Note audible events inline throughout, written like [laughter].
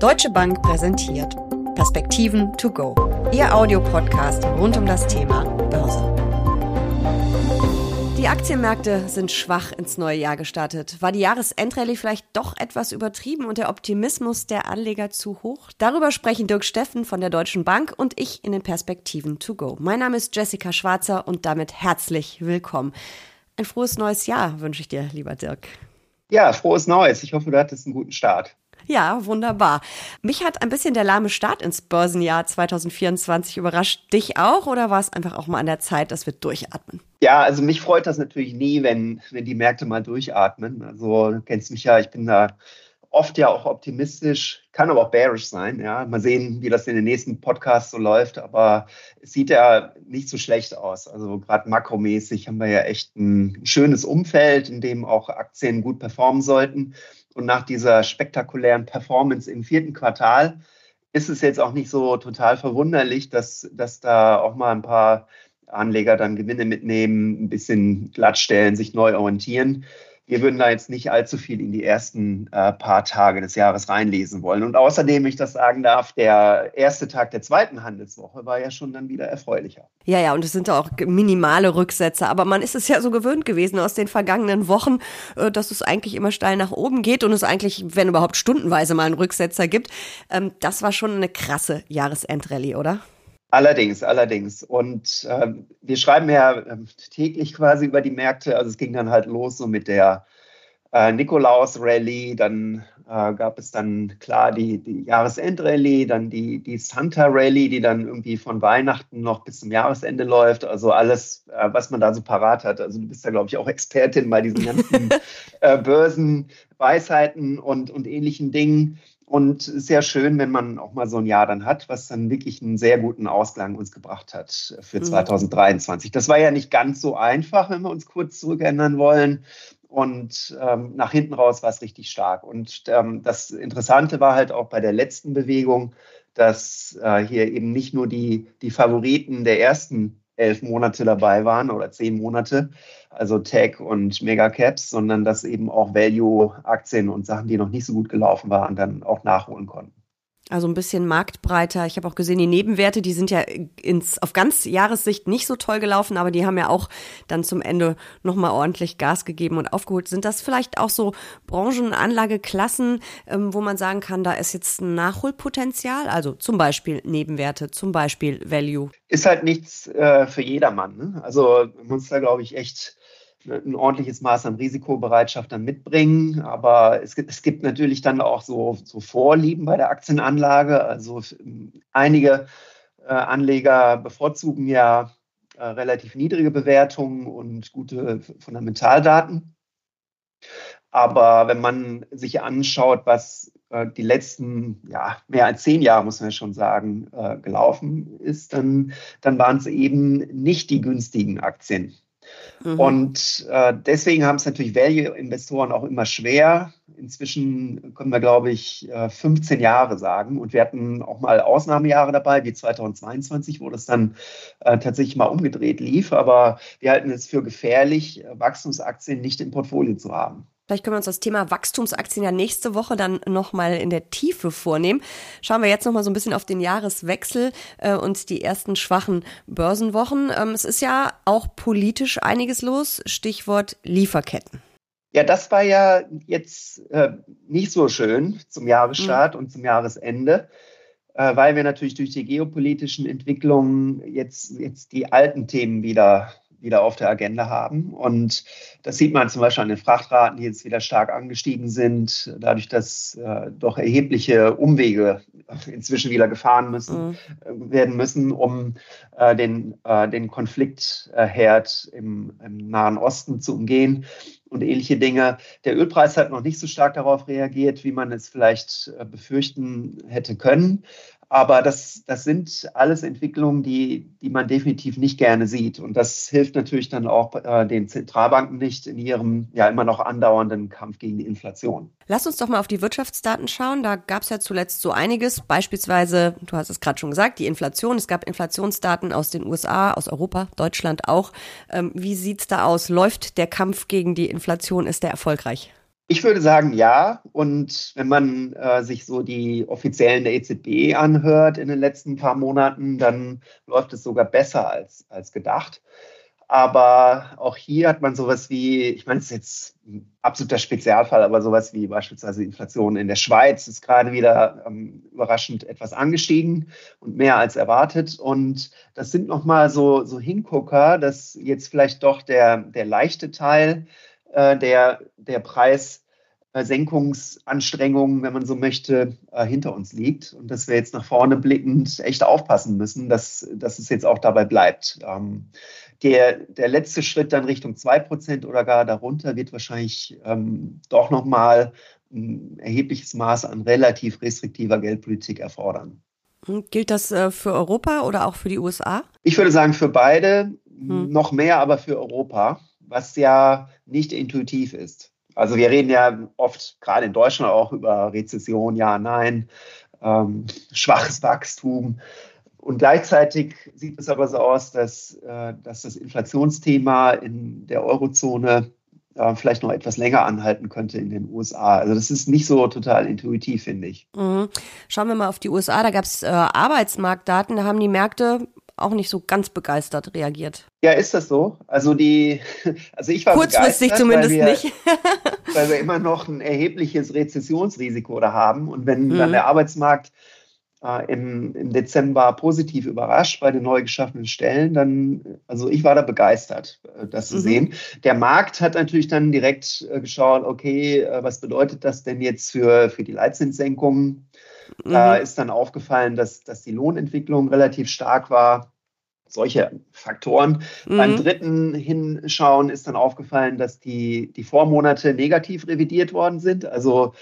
Deutsche Bank präsentiert Perspektiven to go. Ihr Audiopodcast rund um das Thema Börse. Die Aktienmärkte sind schwach ins neue Jahr gestartet. War die Jahresendrallye vielleicht doch etwas übertrieben und der Optimismus der Anleger zu hoch? Darüber sprechen Dirk Steffen von der Deutschen Bank und ich in den Perspektiven to go. Mein Name ist Jessica Schwarzer und damit herzlich willkommen. Ein frohes neues Jahr wünsche ich dir, lieber Dirk. Ja, frohes Neues. Ich hoffe, du hattest einen guten Start. Ja, wunderbar. Mich hat ein bisschen der lahme Start ins Börsenjahr 2024 überrascht. Dich auch oder war es einfach auch mal an der Zeit, dass wir durchatmen? Ja, also mich freut das natürlich nie, wenn, wenn die Märkte mal durchatmen. Also du kennst mich ja, ich bin da oft ja auch optimistisch, kann aber auch bearish sein. Ja, mal sehen, wie das in den nächsten Podcasts so läuft. Aber es sieht ja nicht so schlecht aus. Also gerade makromäßig haben wir ja echt ein schönes Umfeld, in dem auch Aktien gut performen sollten. Und nach dieser spektakulären Performance im vierten Quartal ist es jetzt auch nicht so total verwunderlich, dass, dass da auch mal ein paar Anleger dann Gewinne mitnehmen, ein bisschen glattstellen, sich neu orientieren wir würden da jetzt nicht allzu viel in die ersten äh, paar Tage des Jahres reinlesen wollen. Und außerdem, ich das sagen darf, der erste Tag der zweiten Handelswoche war ja schon dann wieder erfreulicher. Ja, ja, und es sind auch minimale Rücksätze. Aber man ist es ja so gewöhnt gewesen aus den vergangenen Wochen, äh, dass es eigentlich immer steil nach oben geht und es eigentlich, wenn überhaupt stundenweise mal einen Rücksetzer gibt. Ähm, das war schon eine krasse Jahresendrallye, oder? Allerdings, allerdings. Und äh, wir schreiben ja äh, täglich quasi über die Märkte. Also es ging dann halt los so mit der äh, Nikolaus-Rallye, dann äh, gab es dann klar die, die Jahresend-Rallye, dann die, die Santa-Rallye, die dann irgendwie von Weihnachten noch bis zum Jahresende läuft. Also alles, äh, was man da so parat hat. Also du bist da, glaube ich, auch Expertin bei diesen ganzen [laughs] äh, Börsenweisheiten und, und ähnlichen Dingen. Und sehr schön, wenn man auch mal so ein Jahr dann hat, was dann wirklich einen sehr guten Ausklang uns gebracht hat für 2023. Mhm. Das war ja nicht ganz so einfach, wenn wir uns kurz zurückerinnern wollen. Und ähm, nach hinten raus war es richtig stark. Und ähm, das Interessante war halt auch bei der letzten Bewegung, dass äh, hier eben nicht nur die, die Favoriten der ersten elf Monate dabei waren oder zehn Monate, also Tech und Megacaps, sondern dass eben auch Value-Aktien und Sachen, die noch nicht so gut gelaufen waren, dann auch nachholen konnten. Also ein bisschen marktbreiter. Ich habe auch gesehen, die Nebenwerte, die sind ja ins, auf ganz Jahressicht nicht so toll gelaufen, aber die haben ja auch dann zum Ende nochmal ordentlich Gas gegeben und aufgeholt. Sind das vielleicht auch so Branchenanlageklassen, ähm, wo man sagen kann, da ist jetzt ein Nachholpotenzial? Also zum Beispiel Nebenwerte, zum Beispiel Value. Ist halt nichts äh, für jedermann. Ne? Also man muss da, glaube ich, echt ein ordentliches Maß an Risikobereitschaft dann mitbringen. Aber es gibt, es gibt natürlich dann auch so, so Vorlieben bei der Aktienanlage. Also einige äh, Anleger bevorzugen ja äh, relativ niedrige Bewertungen und gute Fundamentaldaten. Aber wenn man sich anschaut, was äh, die letzten ja, mehr als zehn Jahre, muss man ja schon sagen, gelaufen ist, dann, dann waren es eben nicht die günstigen Aktien, Mhm. Und äh, deswegen haben es natürlich Value-Investoren auch immer schwer. Inzwischen können wir, glaube ich, 15 äh, Jahre sagen. Und wir hatten auch mal Ausnahmejahre dabei, wie 2022, wo das dann äh, tatsächlich mal umgedreht lief. Aber wir halten es für gefährlich, Wachstumsaktien nicht im Portfolio zu haben. Vielleicht können wir uns das Thema Wachstumsaktien ja nächste Woche dann nochmal in der Tiefe vornehmen. Schauen wir jetzt nochmal so ein bisschen auf den Jahreswechsel äh, und die ersten schwachen Börsenwochen. Ähm, es ist ja auch politisch einiges los. Stichwort Lieferketten. Ja, das war ja jetzt äh, nicht so schön zum Jahresstart mhm. und zum Jahresende, äh, weil wir natürlich durch die geopolitischen Entwicklungen jetzt, jetzt die alten Themen wieder wieder auf der Agenda haben. Und das sieht man zum Beispiel an den Frachtraten, die jetzt wieder stark angestiegen sind, dadurch, dass äh, doch erhebliche Umwege inzwischen wieder gefahren müssen, mhm. äh, werden müssen, um äh, den, äh, den Konfliktherd im, im Nahen Osten zu umgehen und ähnliche Dinge. Der Ölpreis hat noch nicht so stark darauf reagiert, wie man es vielleicht äh, befürchten hätte können. Aber das, das sind alles Entwicklungen, die, die man definitiv nicht gerne sieht. Und das hilft natürlich dann auch äh, den Zentralbanken nicht in ihrem ja immer noch andauernden Kampf gegen die Inflation. Lass uns doch mal auf die Wirtschaftsdaten schauen. Da gab es ja zuletzt so einiges. Beispielsweise, du hast es gerade schon gesagt, die Inflation. Es gab Inflationsdaten aus den USA, aus Europa, Deutschland auch. Ähm, wie sieht's da aus? Läuft der Kampf gegen die Inflation? Ist der erfolgreich? Ich würde sagen, ja. Und wenn man äh, sich so die offiziellen der EZB anhört in den letzten paar Monaten, dann läuft es sogar besser als, als gedacht. Aber auch hier hat man sowas wie, ich meine, es ist jetzt ein absoluter Spezialfall, aber sowas wie beispielsweise Inflation in der Schweiz ist gerade wieder ähm, überraschend etwas angestiegen und mehr als erwartet. Und das sind nochmal so, so Hingucker, dass jetzt vielleicht doch der, der leichte Teil äh, der, der Preis Senkungsanstrengungen, wenn man so möchte, äh, hinter uns liegt und dass wir jetzt nach vorne blickend echt aufpassen müssen, dass, dass es jetzt auch dabei bleibt. Ähm, der, der letzte Schritt dann Richtung 2% oder gar darunter wird wahrscheinlich ähm, doch nochmal ein erhebliches Maß an relativ restriktiver Geldpolitik erfordern. Hm, gilt das äh, für Europa oder auch für die USA? Ich würde sagen, für beide, hm. noch mehr aber für Europa, was ja nicht intuitiv ist. Also wir reden ja oft, gerade in Deutschland, auch über Rezession, ja, nein, ähm, schwaches Wachstum. Und gleichzeitig sieht es aber so aus, dass, äh, dass das Inflationsthema in der Eurozone äh, vielleicht noch etwas länger anhalten könnte in den USA. Also das ist nicht so total intuitiv, finde ich. Mhm. Schauen wir mal auf die USA. Da gab es äh, Arbeitsmarktdaten, da haben die Märkte auch nicht so ganz begeistert reagiert. Ja, ist das so? Also die, [laughs] also ich war kurzfristig zumindest wir, nicht, [laughs] weil wir immer noch ein erhebliches Rezessionsrisiko da haben und wenn mhm. dann der Arbeitsmarkt äh, im, im Dezember positiv überrascht bei den neu geschaffenen Stellen, dann, also ich war da begeistert, äh, das zu mhm. sehen. Der Markt hat natürlich dann direkt äh, geschaut, okay, äh, was bedeutet das denn jetzt für, für die Leitzinssenkungen? Mhm. Da ist dann aufgefallen, dass, dass die Lohnentwicklung relativ stark war. Solche Faktoren. Mhm. Beim dritten Hinschauen ist dann aufgefallen, dass die, die Vormonate negativ revidiert worden sind. Also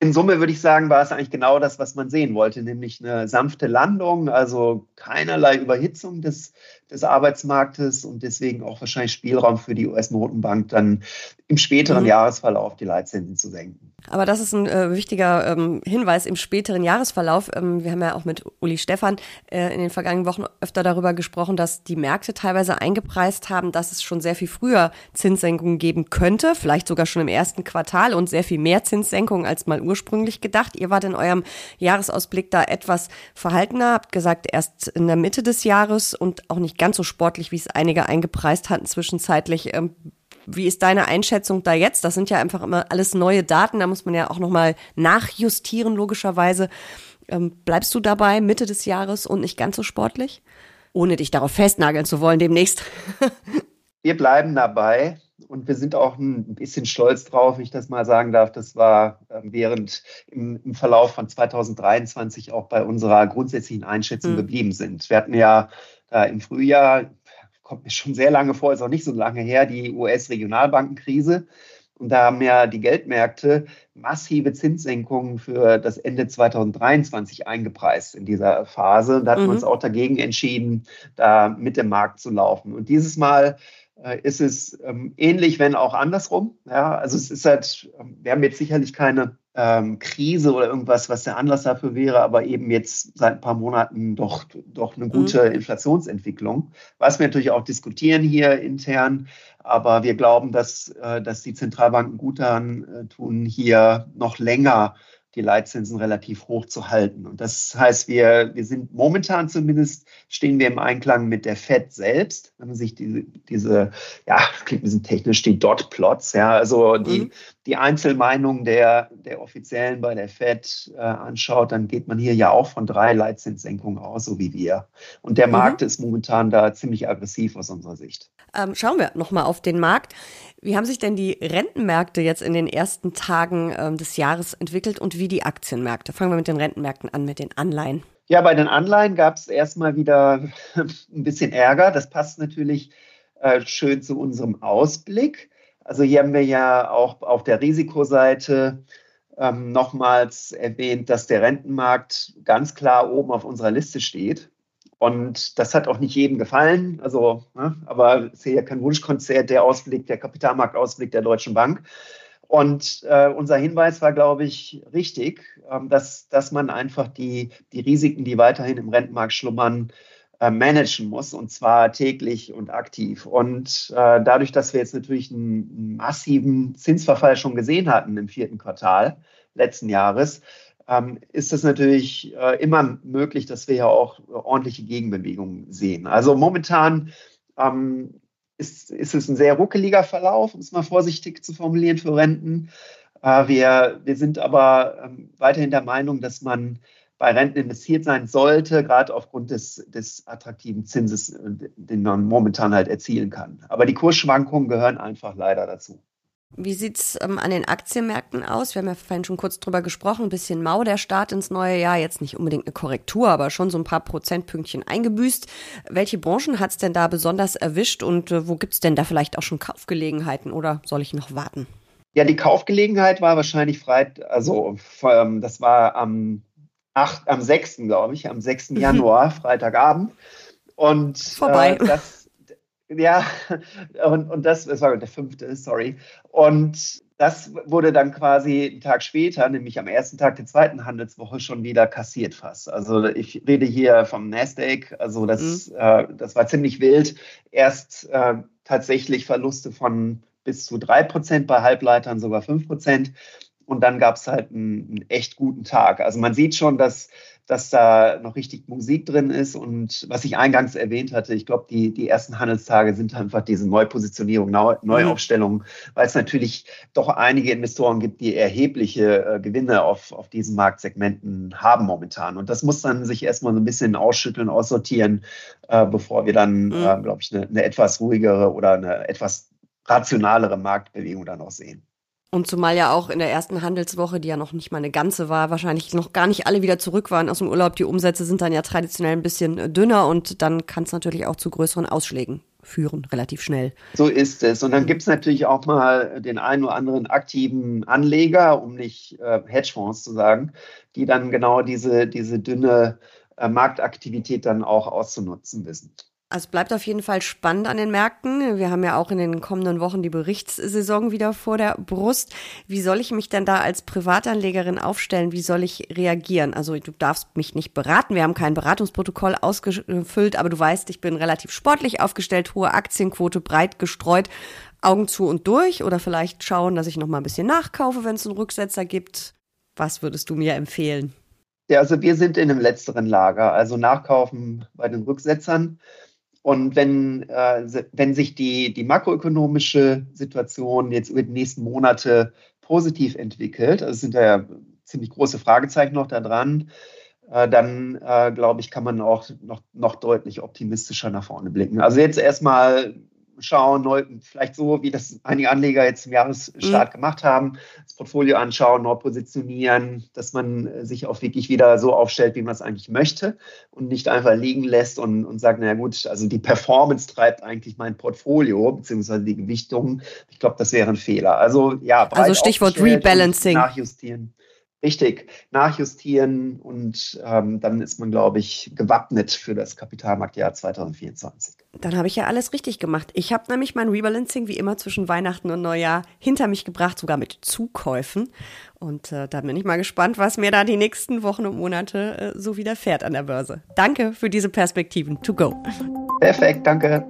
in Summe würde ich sagen, war es eigentlich genau das, was man sehen wollte, nämlich eine sanfte Landung, also keinerlei Überhitzung des, des Arbeitsmarktes und deswegen auch wahrscheinlich Spielraum für die US-Notenbank, dann im späteren mhm. Jahresverlauf die Leitzinsen zu senken. Aber das ist ein äh, wichtiger ähm, Hinweis im späteren Jahresverlauf. Ähm, wir haben ja auch mit Uli Stefan äh, in den vergangenen Wochen öfter darüber gesprochen, dass die Märkte teilweise eingepreist haben, dass es schon sehr viel früher Zinssenkungen geben könnte, vielleicht sogar schon im ersten Quartal und sehr viel mehr Zinssenkungen als mal ursprünglich gedacht. Ihr wart in eurem Jahresausblick da etwas verhaltener, habt gesagt, erst in der Mitte des Jahres und auch nicht ganz so sportlich, wie es einige eingepreist hatten zwischenzeitlich. Ähm, wie ist deine Einschätzung da jetzt? Das sind ja einfach immer alles neue Daten, da muss man ja auch nochmal nachjustieren, logischerweise. Ähm, bleibst du dabei Mitte des Jahres und nicht ganz so sportlich? Ohne dich darauf festnageln zu wollen demnächst. [laughs] wir bleiben dabei und wir sind auch ein bisschen stolz drauf, wenn ich das mal sagen darf. Das war ähm, während im, im Verlauf von 2023 auch bei unserer grundsätzlichen Einschätzung mhm. geblieben sind. Wir hatten ja äh, im Frühjahr kommt mir schon sehr lange vor, ist auch nicht so lange her, die US-Regionalbankenkrise. Und da haben ja die Geldmärkte massive Zinssenkungen für das Ende 2023 eingepreist in dieser Phase. Und da hatten mhm. wir uns auch dagegen entschieden, da mit dem Markt zu laufen. Und dieses Mal ist es ähm, ähnlich, wenn auch andersrum. Ja, also es ist halt, ähm, wir haben jetzt sicherlich keine ähm, Krise oder irgendwas, was der Anlass dafür wäre, aber eben jetzt seit ein paar Monaten doch, doch eine gute mhm. Inflationsentwicklung. Was wir natürlich auch diskutieren hier intern, aber wir glauben, dass, äh, dass die Zentralbanken gut daran äh, tun, hier noch länger die Leitzinsen relativ hoch zu halten. Und das heißt, wir, wir sind momentan zumindest, stehen wir im Einklang mit der FED selbst. Wenn man sich diese, diese ja, klingt ein bisschen technisch, die Dot-Plots, ja, also die, mhm. die Einzelmeinungen der, der Offiziellen bei der FED äh, anschaut, dann geht man hier ja auch von drei Leitzinssenkungen aus, so wie wir. Und der mhm. Markt ist momentan da ziemlich aggressiv aus unserer Sicht. Ähm, schauen wir nochmal auf den Markt. Wie haben sich denn die Rentenmärkte jetzt in den ersten Tagen ähm, des Jahres entwickelt und wie die Aktienmärkte? Fangen wir mit den Rentenmärkten an, mit den Anleihen. Ja, bei den Anleihen gab es erstmal wieder [laughs] ein bisschen Ärger. Das passt natürlich äh, schön zu unserem Ausblick. Also hier haben wir ja auch auf der Risikoseite ähm, nochmals erwähnt, dass der Rentenmarkt ganz klar oben auf unserer Liste steht. Und das hat auch nicht jedem gefallen. Also, ne, aber es ist ja kein Wunschkonzert, der Ausblick, der Kapitalmarktausblick der Deutschen Bank. Und äh, unser Hinweis war, glaube ich, richtig, ähm, dass, dass man einfach die, die Risiken, die weiterhin im Rentenmarkt schlummern, äh, managen muss und zwar täglich und aktiv. Und äh, dadurch, dass wir jetzt natürlich einen massiven Zinsverfall schon gesehen hatten im vierten Quartal letzten Jahres, ähm, ist es natürlich äh, immer möglich, dass wir ja auch ordentliche Gegenbewegungen sehen. Also momentan ähm, ist, ist es ein sehr ruckeliger Verlauf, um es mal vorsichtig zu formulieren für Renten. Äh, wir, wir sind aber ähm, weiterhin der Meinung, dass man bei Renten investiert sein sollte, gerade aufgrund des, des attraktiven Zinses, äh, den man momentan halt erzielen kann. Aber die Kursschwankungen gehören einfach leider dazu. Wie sieht's ähm, an den Aktienmärkten aus? Wir haben ja vorhin schon kurz drüber gesprochen, ein bisschen mau der Start ins neue Jahr, jetzt nicht unbedingt eine Korrektur, aber schon so ein paar Prozentpünktchen eingebüßt. Welche Branchen hat's denn da besonders erwischt und äh, wo gibt's denn da vielleicht auch schon Kaufgelegenheiten oder soll ich noch warten? Ja, die Kaufgelegenheit war wahrscheinlich frei, also ähm, das war am, 8, am 6. glaube ich, am 6. Mhm. Januar, Freitagabend. Und Vorbei. Äh, das ja, und, und das, das war der fünfte, sorry. Und das wurde dann quasi einen Tag später, nämlich am ersten Tag der zweiten Handelswoche, schon wieder kassiert fast. Also ich rede hier vom Nasdaq, also das, mhm. äh, das war ziemlich wild. Erst äh, tatsächlich Verluste von bis zu drei Prozent bei Halbleitern, sogar fünf Prozent. Und dann gab es halt einen, einen, echt guten Tag. Also man sieht schon, dass dass da noch richtig Musik drin ist. Und was ich eingangs erwähnt hatte, ich glaube, die, die ersten Handelstage sind einfach diese Neupositionierung, Neu Neuaufstellung, mhm. weil es natürlich doch einige Investoren gibt, die erhebliche äh, Gewinne auf, auf diesen Marktsegmenten haben momentan. Und das muss dann sich erstmal so ein bisschen ausschütteln, aussortieren, äh, bevor wir dann, mhm. äh, glaube ich, eine, eine etwas ruhigere oder eine etwas rationalere Marktbewegung dann auch sehen. Und zumal ja auch in der ersten Handelswoche, die ja noch nicht mal eine ganze war, wahrscheinlich noch gar nicht alle wieder zurück waren aus dem Urlaub. Die Umsätze sind dann ja traditionell ein bisschen äh, dünner und dann kann es natürlich auch zu größeren Ausschlägen führen, relativ schnell. So ist es. Und dann gibt es natürlich auch mal den einen oder anderen aktiven Anleger, um nicht äh, Hedgefonds zu sagen, die dann genau diese, diese dünne äh, Marktaktivität dann auch auszunutzen wissen. Also bleibt auf jeden Fall spannend an den Märkten. Wir haben ja auch in den kommenden Wochen die Berichtssaison wieder vor der Brust. Wie soll ich mich denn da als Privatanlegerin aufstellen? Wie soll ich reagieren? Also du darfst mich nicht beraten. Wir haben kein Beratungsprotokoll ausgefüllt, aber du weißt, ich bin relativ sportlich aufgestellt, hohe Aktienquote, breit gestreut. Augen zu und durch oder vielleicht schauen, dass ich noch mal ein bisschen nachkaufe, wenn es einen Rücksetzer gibt. Was würdest du mir empfehlen? Ja, also wir sind in dem letzteren Lager, also nachkaufen bei den Rücksetzern. Und wenn, äh, wenn sich die, die makroökonomische Situation jetzt über die nächsten Monate positiv entwickelt, also sind da ja ziemlich große Fragezeichen noch da dran, äh, dann äh, glaube ich, kann man auch noch, noch deutlich optimistischer nach vorne blicken. Also jetzt erstmal schauen, neu, vielleicht so, wie das einige Anleger jetzt im Jahresstart mhm. gemacht haben, das Portfolio anschauen, neu positionieren, dass man sich auch wirklich wieder so aufstellt, wie man es eigentlich möchte und nicht einfach liegen lässt und, und sagt, naja gut, also die Performance treibt eigentlich mein Portfolio, beziehungsweise die Gewichtung. Ich glaube, das wäre ein Fehler. Also ja, also Stichwort Rebalancing. Nachjustieren. Richtig, nachjustieren und ähm, dann ist man, glaube ich, gewappnet für das Kapitalmarktjahr 2024. Dann habe ich ja alles richtig gemacht. Ich habe nämlich mein Rebalancing wie immer zwischen Weihnachten und Neujahr hinter mich gebracht, sogar mit Zukäufen. Und äh, da bin ich mal gespannt, was mir da die nächsten Wochen und Monate äh, so widerfährt an der Börse. Danke für diese Perspektiven. To go. Perfekt, danke.